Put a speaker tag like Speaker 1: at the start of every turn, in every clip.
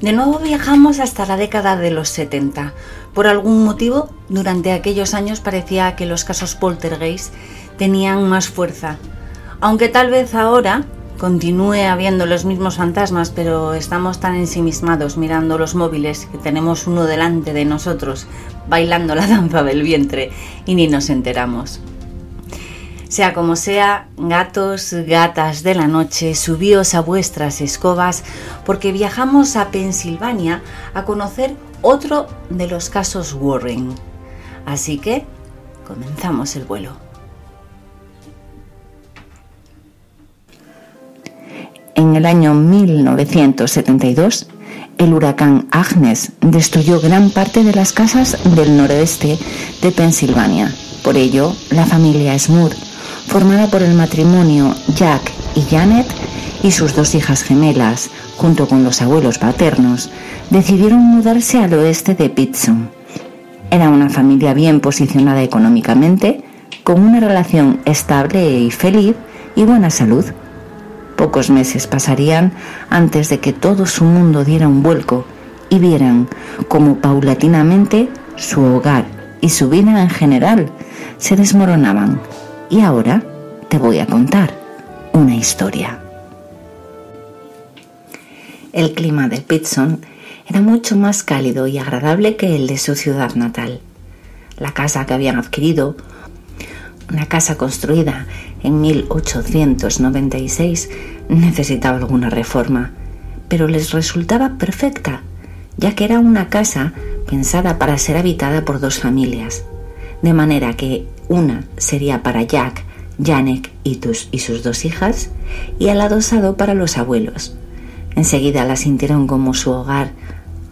Speaker 1: De nuevo viajamos hasta la década de los 70. Por algún motivo, durante aquellos años parecía que los casos poltergeist tenían más fuerza. Aunque tal vez ahora continúe habiendo los mismos fantasmas, pero estamos tan ensimismados mirando los móviles que tenemos uno delante de nosotros bailando la danza del vientre y ni nos enteramos. Sea como sea, gatos, gatas de la noche, subíos a vuestras escobas porque viajamos a Pensilvania a conocer otro de los casos Warren. Así que comenzamos el vuelo.
Speaker 2: En el año 1972, el huracán Agnes destruyó gran parte de las casas del noroeste de Pensilvania. Por ello, la familia Smoot formada por el matrimonio Jack y Janet y sus dos hijas gemelas, junto con los abuelos paternos, decidieron mudarse al oeste de Pittston. Era una familia bien posicionada económicamente, con una relación estable y feliz y buena salud. Pocos meses pasarían antes de que todo su mundo diera un vuelco y vieran cómo paulatinamente su hogar y su vida en general se desmoronaban y ahora te voy a contar una historia. El clima de Pitson era mucho más cálido y agradable que el de su ciudad natal. La casa que habían adquirido, una casa construida en 1896, necesitaba alguna reforma, pero les resultaba perfecta, ya que era una casa pensada para ser habitada por dos familias, de manera que una sería para Jack, Janek y, sus dos hijas, y al adosado para los abuelos. Enseguida la sintieron como su hogar,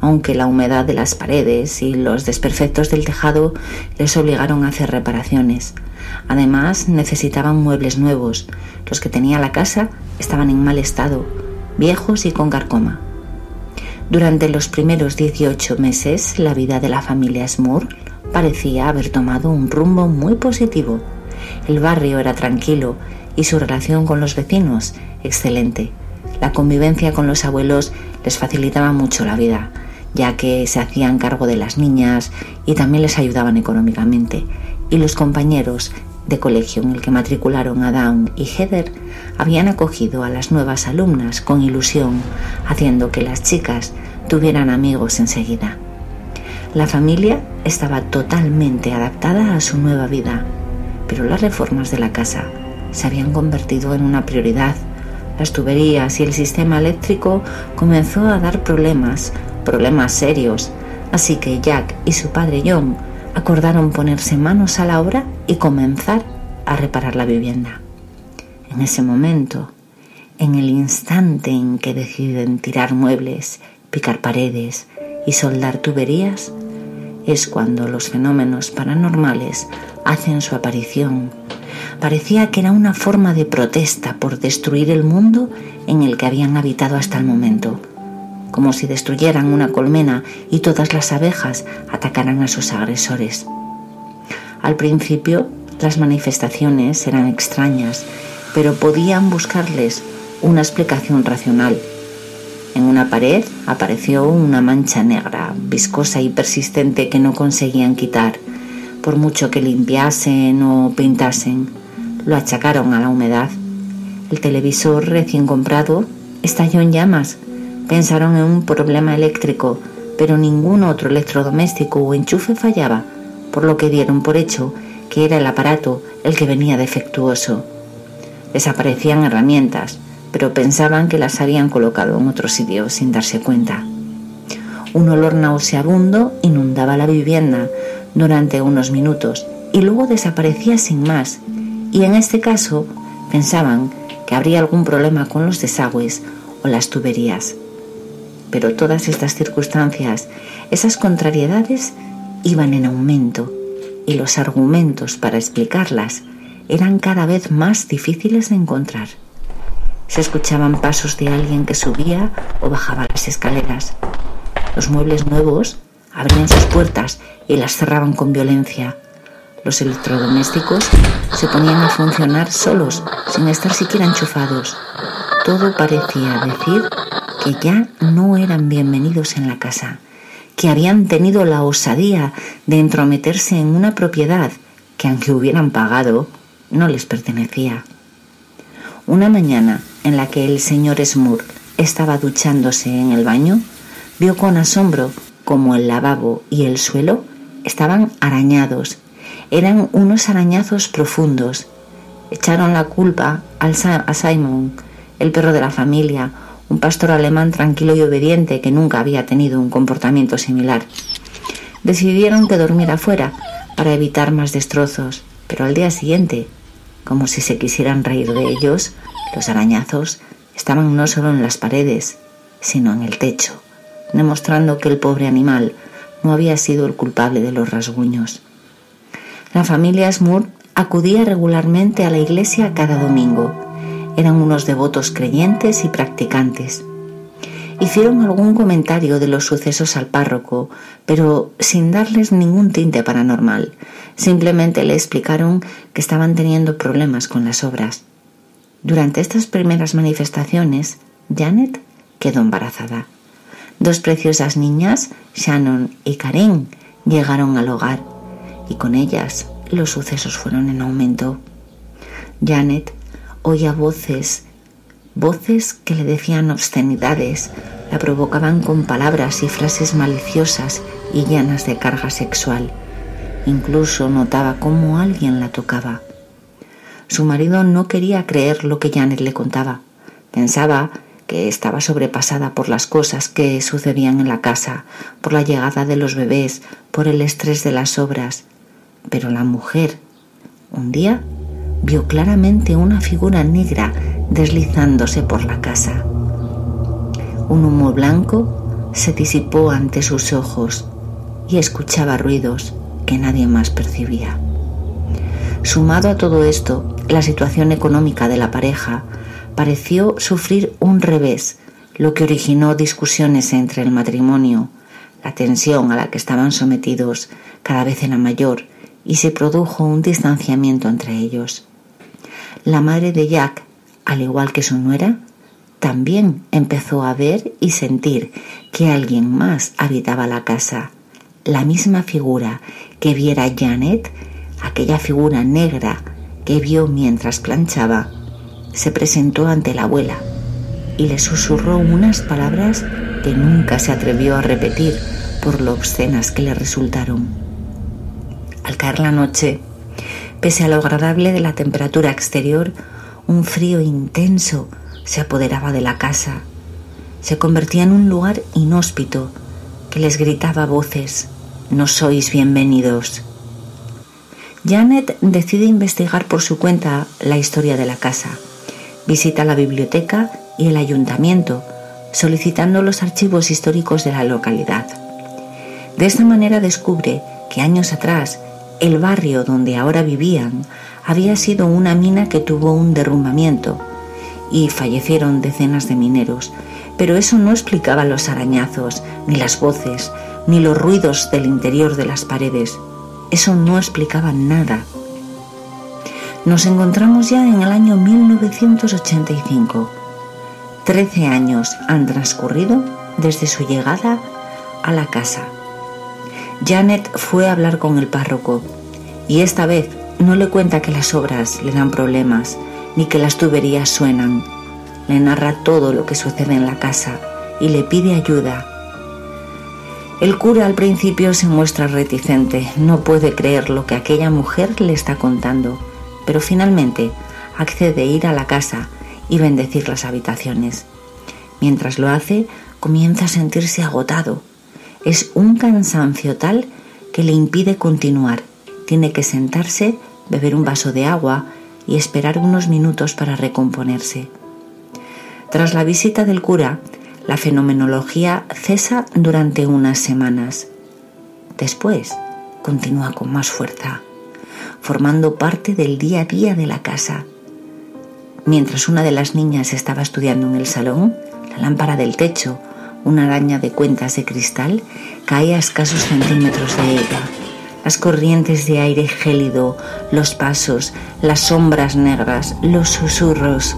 Speaker 2: aunque la humedad de las paredes y los desperfectos del tejado les obligaron a hacer reparaciones. Además, necesitaban muebles nuevos. Los que tenía la casa estaban en mal estado, viejos y con carcoma. Durante los primeros 18 meses, la vida de la familia Smur parecía haber tomado un rumbo muy positivo. El barrio era tranquilo y su relación con los vecinos excelente. La convivencia con los abuelos les facilitaba mucho la vida, ya que se hacían cargo de las niñas y también les ayudaban económicamente. Y los compañeros de colegio en el que matricularon a Dawn y Heather habían acogido a las nuevas alumnas con ilusión, haciendo que las chicas tuvieran amigos enseguida. La familia estaba totalmente adaptada a su nueva vida, pero las reformas de la casa se habían convertido en una prioridad. Las tuberías y el sistema eléctrico comenzó a dar problemas, problemas serios, así que Jack y su padre John acordaron ponerse manos a la obra y comenzar a reparar la vivienda. En ese momento, en el instante en que deciden tirar muebles, picar paredes y soldar tuberías, es cuando los fenómenos paranormales hacen su aparición. Parecía que era una forma de protesta por destruir el mundo en el que habían habitado hasta el momento, como si destruyeran una colmena y todas las abejas atacaran a sus agresores. Al principio las manifestaciones eran extrañas, pero podían buscarles una explicación racional en una pared apareció una mancha negra, viscosa y persistente que no conseguían quitar, por mucho que limpiasen o pintasen. Lo achacaron a la humedad. El televisor recién comprado estalló en llamas. Pensaron en un problema eléctrico, pero ningún otro electrodoméstico o enchufe fallaba, por lo que dieron por hecho que era el aparato el que venía defectuoso. Desaparecían herramientas, pero pensaban que las habían colocado en otro sitio sin darse cuenta. Un olor nauseabundo inundaba la vivienda durante unos minutos y luego desaparecía sin más, y en este caso pensaban que habría algún problema con los desagües o las tuberías. Pero todas estas circunstancias, esas contrariedades, iban en aumento y los argumentos para explicarlas eran cada vez más difíciles de encontrar. Se escuchaban pasos de alguien que subía o bajaba las escaleras. Los muebles nuevos abrían sus puertas y las cerraban con violencia. Los electrodomésticos se ponían a funcionar solos, sin estar siquiera enchufados. Todo parecía decir que ya no eran bienvenidos en la casa, que habían tenido la osadía de entrometerse en una propiedad que aunque hubieran pagado, no les pertenecía. Una mañana en la que el señor Smurl estaba duchándose en el baño, vio con asombro como el lavabo y el suelo estaban arañados. Eran unos arañazos profundos. Echaron la culpa a Simon, el perro de la familia, un pastor alemán tranquilo y obediente que nunca había tenido un comportamiento similar. Decidieron que dormiera fuera para evitar más destrozos, pero al día siguiente, como si se quisieran reír de ellos, los arañazos estaban no solo en las paredes, sino en el techo demostrando que el pobre animal no había sido el culpable de los rasguños. La familia Smurf acudía regularmente a la iglesia cada domingo. Eran unos devotos creyentes y practicantes. Hicieron algún comentario de los sucesos al párroco, pero sin darles ningún tinte paranormal. Simplemente le explicaron que estaban teniendo problemas con las obras. Durante estas primeras manifestaciones, Janet quedó embarazada. Dos preciosas niñas, Shannon y Karen, llegaron al hogar y con ellas los sucesos fueron en aumento. Janet oía voces, voces que le decían obscenidades, la provocaban con palabras y frases maliciosas y llenas de carga sexual. Incluso notaba cómo alguien la tocaba. Su marido no quería creer lo que Janet le contaba. Pensaba que estaba sobrepasada por las cosas que sucedían en la casa, por la llegada de los bebés, por el estrés de las obras. Pero la mujer, un día, vio claramente una figura negra deslizándose por la casa. Un humo blanco se disipó ante sus ojos y escuchaba ruidos que nadie más percibía. Sumado a todo esto, la situación económica de la pareja pareció sufrir un revés, lo que originó discusiones entre el matrimonio. La tensión a la que estaban sometidos cada vez era mayor y se produjo un distanciamiento entre ellos. La madre de Jack, al igual que su nuera, también empezó a ver y sentir que alguien más habitaba la casa. La misma figura que viera Janet, aquella figura negra que vio mientras planchaba, se presentó ante la abuela y le susurró unas palabras que nunca se atrevió a repetir por lo obscenas que le resultaron. Al caer la noche, pese a lo agradable de la temperatura exterior, un frío intenso se apoderaba de la casa. Se convertía en un lugar inhóspito que les gritaba voces, no sois bienvenidos. Janet decide investigar por su cuenta la historia de la casa Visita la biblioteca y el ayuntamiento, solicitando los archivos históricos de la localidad. De esta manera descubre que años atrás el barrio donde ahora vivían había sido una mina que tuvo un derrumbamiento y fallecieron decenas de mineros, pero eso no explicaba los arañazos, ni las voces, ni los ruidos del interior de las paredes. Eso no explicaba nada. Nos encontramos ya en el año 1985. Trece años han transcurrido desde su llegada a la casa. Janet fue a hablar con el párroco y esta vez no le cuenta que las obras le dan problemas ni que las tuberías suenan. Le narra todo lo que sucede en la casa y le pide ayuda. El cura al principio se muestra reticente, no puede creer lo que aquella mujer le está contando pero finalmente accede a ir a la casa y bendecir las habitaciones. Mientras lo hace, comienza a sentirse agotado. Es un cansancio tal que le impide continuar. Tiene que sentarse, beber un vaso de agua y esperar unos minutos para recomponerse. Tras la visita del cura, la fenomenología cesa durante unas semanas. Después, continúa con más fuerza formando parte del día a día de la casa. Mientras una de las niñas estaba estudiando en el salón, la lámpara del techo, una araña de cuentas de cristal, caía a escasos centímetros de ella. Las corrientes de aire gélido, los pasos, las sombras negras, los susurros.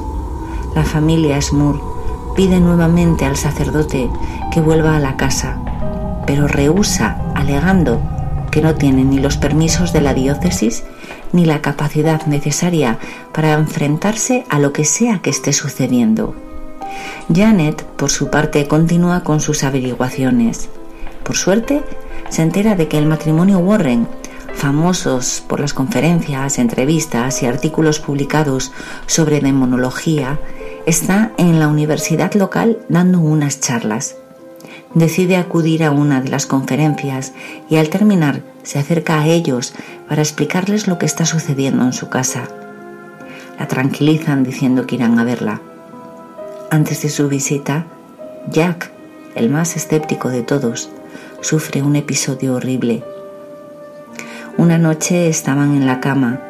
Speaker 2: La familia Smur pide nuevamente al sacerdote que vuelva a la casa, pero rehúsa alegando que no tiene ni los permisos de la diócesis ni la capacidad necesaria para enfrentarse a lo que sea que esté sucediendo. Janet, por su parte, continúa con sus averiguaciones. Por suerte, se entera de que el matrimonio Warren, famosos por las conferencias, entrevistas y artículos publicados sobre demonología, está en la universidad local dando unas charlas. Decide acudir a una de las conferencias y al terminar se acerca a ellos para explicarles lo que está sucediendo en su casa. La tranquilizan diciendo que irán a verla. Antes de su visita, Jack, el más escéptico de todos, sufre un episodio horrible. Una noche estaban en la cama,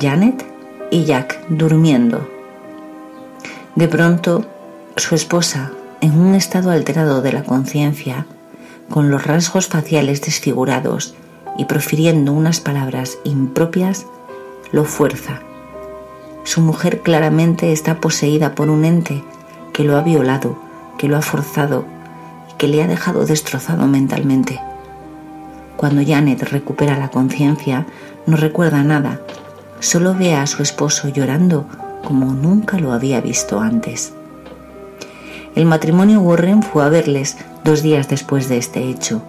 Speaker 2: Janet y Jack durmiendo. De pronto, su esposa, en un estado alterado de la conciencia, con los rasgos faciales desfigurados y profiriendo unas palabras impropias, lo fuerza. Su mujer claramente está poseída por un ente que lo ha violado, que lo ha forzado y que le ha dejado destrozado mentalmente. Cuando Janet recupera la conciencia, no recuerda nada, solo ve a su esposo llorando como nunca lo había visto antes. El matrimonio Warren fue a verles dos días después de este hecho.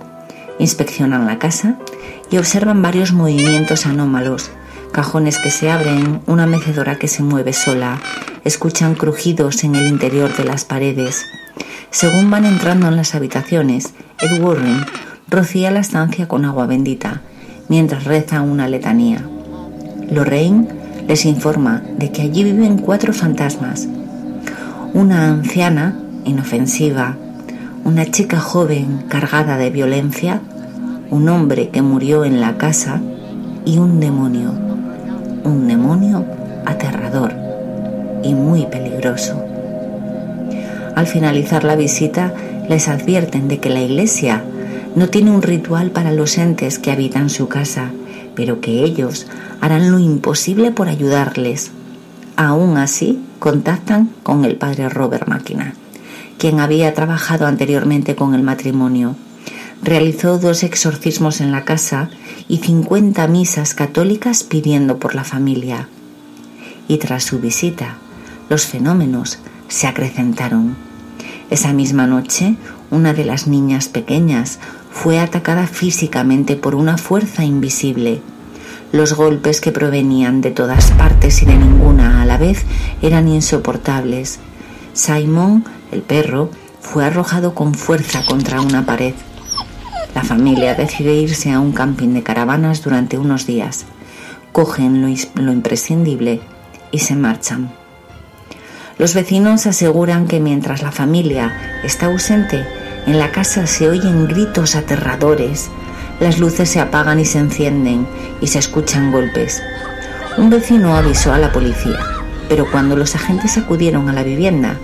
Speaker 2: Inspeccionan la casa y observan varios movimientos anómalos, cajones que se abren, una mecedora que se mueve sola, escuchan crujidos en el interior de las paredes. Según van entrando en las habitaciones, Ed Warren rocía la estancia con agua bendita, mientras reza una letanía. Lorraine les informa de que allí viven cuatro fantasmas. Una anciana inofensiva, una chica joven cargada de violencia, un hombre que murió en la casa y un demonio, un demonio aterrador y muy peligroso. Al finalizar la visita, les advierten de que la iglesia no tiene un ritual para los entes que habitan su casa, pero que ellos harán lo imposible por ayudarles. Aún así, contactan con el padre Robert Máquina quien había trabajado anteriormente con el matrimonio. Realizó dos exorcismos en la casa y 50 misas católicas pidiendo por la familia. Y tras su visita, los fenómenos se acrecentaron. Esa misma noche, una de las niñas pequeñas fue atacada físicamente por una fuerza invisible. Los golpes que provenían de todas partes y de ninguna a la vez eran insoportables. Simon el perro fue arrojado con fuerza contra una pared. La familia decide irse a un camping de caravanas durante unos días. Cogen lo, imprescindible y se marchan. Los vecinos aseguran que mientras la familia está ausente, en la casa se oyen gritos aterradores, las luces se apagan y se encienden y se escuchan golpes. Un vecino avisó a la policía, pero cuando los agentes acudieron a la vivienda,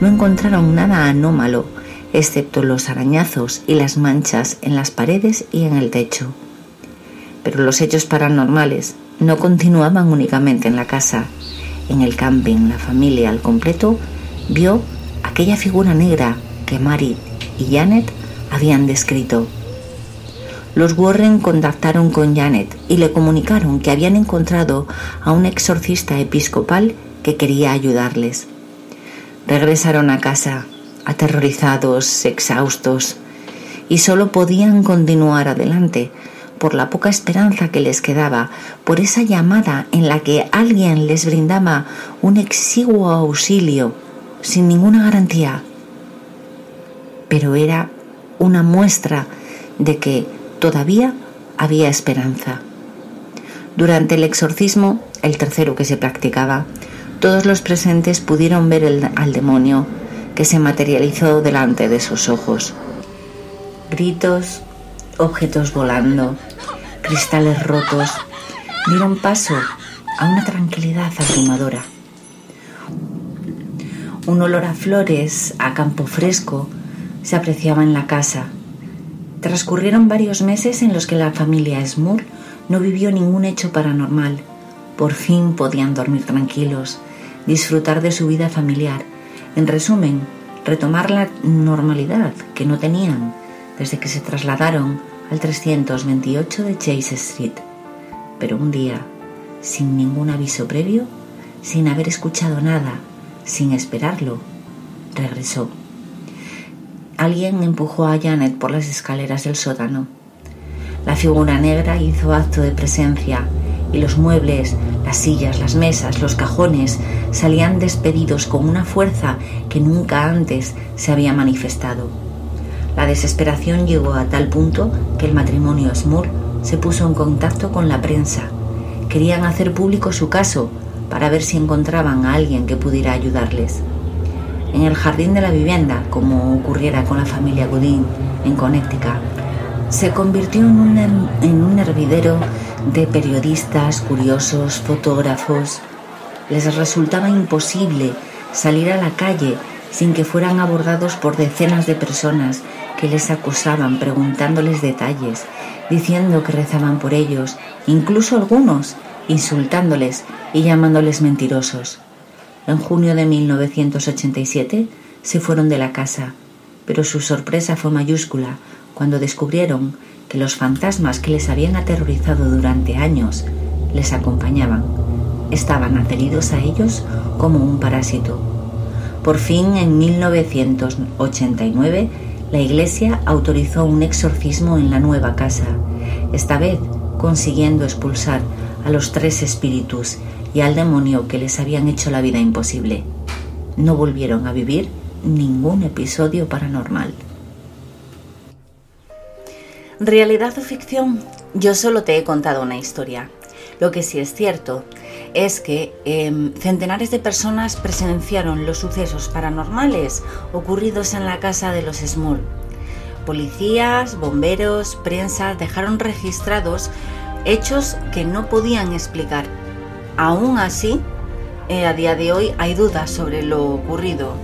Speaker 2: no encontraron nada anómalo, excepto los arañazos y las manchas en las paredes y en el techo. Pero los hechos paranormales no continuaban únicamente en la casa. En el camping, la familia al completo vio aquella figura negra que Mary y Janet habían descrito. Los Warren contactaron con Janet y le comunicaron que habían encontrado a un exorcista episcopal que quería ayudarles. Regresaron a casa, aterrorizados, exhaustos, y solo podían continuar adelante por la poca esperanza que les quedaba, por esa llamada en la que alguien les brindaba un exiguo auxilio sin ninguna garantía. Pero era una muestra de que todavía había esperanza. Durante el exorcismo, el tercero que se practicaba, todos los presentes pudieron ver al demonio que se materializó delante de sus ojos. Gritos, objetos volando, cristales rotos, dieron paso a una tranquilidad abrumadora. Un olor a flores, a campo fresco, se apreciaba en la casa. Transcurrieron varios meses en los que la familia Smur no vivió ningún hecho paranormal. Por fin podían dormir tranquilos disfrutar de su vida familiar En resumen, retomar la normalidad que no tenían desde que se trasladaron al 328 de Chase Street. Pero un día, sin ningún aviso previo, sin haber escuchado nada, sin esperarlo, regresó. Alguien empujó a Janet por las escaleras del sótano. La figura negra hizo acto de presencia y los muebles, las sillas, las mesas, los cajones salían despedidos con una fuerza que nunca antes se había manifestado. La desesperación llegó a tal punto que el matrimonio Small se puso en contacto con la prensa. Querían hacer público su caso para ver si encontraban a alguien que pudiera ayudarles. En el jardín de la vivienda, como ocurriera con la familia Godin en Connecticut, se convirtió en un, hervidero de periodistas, curiosos, fotógrafos. Les resultaba imposible salir a la calle sin que fueran abordados por decenas de personas que les acusaban preguntándoles detalles, diciendo que rezaban por ellos, incluso algunos insultándoles y llamándoles mentirosos. En junio de 1987 se fueron de la casa, pero su sorpresa fue mayúscula cuando descubrieron que los fantasmas que les habían aterrorizado durante años les acompañaban. Estaban adheridos a ellos como un parásito. Por fin, en 1989, la Iglesia autorizó un exorcismo en la nueva casa, esta vez consiguiendo expulsar a los tres espíritus y al demonio que les habían hecho la vida imposible. No volvieron a vivir ningún episodio paranormal.
Speaker 1: Realidad o ficción, yo solo te he contado una historia. Lo que sí es cierto es que em, centenares de personas presenciaron los sucesos paranormales ocurridos en la casa de los Small. Policías, bomberos, prensa dejaron registrados hechos que no podían explicar. Aún así, eh, a día de hoy hay dudas sobre lo ocurrido,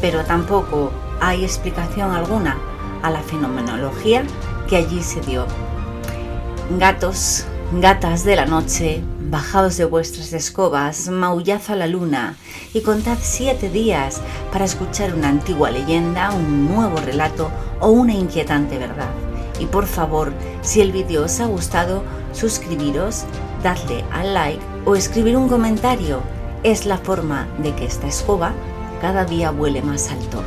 Speaker 1: pero tampoco hay explicación alguna a la fenomenología que allí se dio. Gatos, gatas de la noche, bajaos de vuestras escobas, maullad a la luna y contad siete días para escuchar una antigua leyenda, un nuevo relato o una inquietante verdad. Y por favor, si el vídeo os ha gustado, suscribiros, darle al like o escribir un comentario. Es la forma de que esta escoba cada día vuele más alto.